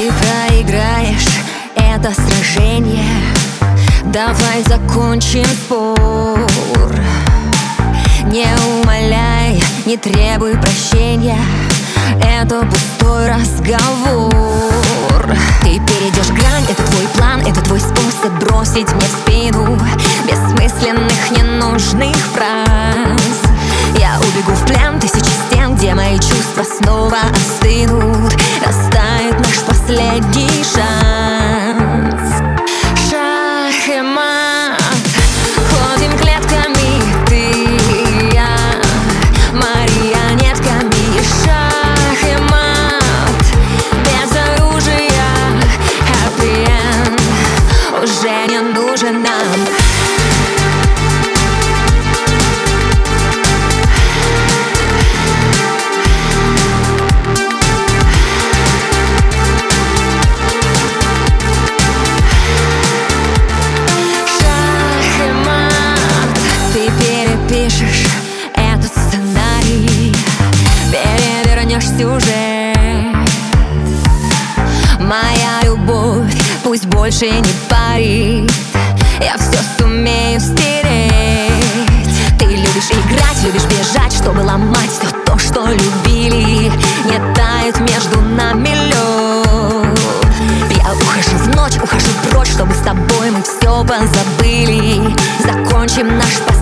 проиграешь это сражение. Давай закончим спор. Не умоляй, не требуй прощения. Это пустой разговор. Ты перейдешь грань, это твой план Это твой способ бросить мне в спину Бессмысленных, ненужных фраз. Я убегу в плен тысячи стен Где мои чувства снова остынут последний шанс сюжет Моя любовь пусть больше не парит. Я все сумею стереть. Ты любишь играть, любишь бежать Чтобы ломать все то, что любили. Не тает между нами лед Я ухожу в ночь, ухожу прочь Чтобы с тобой мы все позабыли. Закончим наш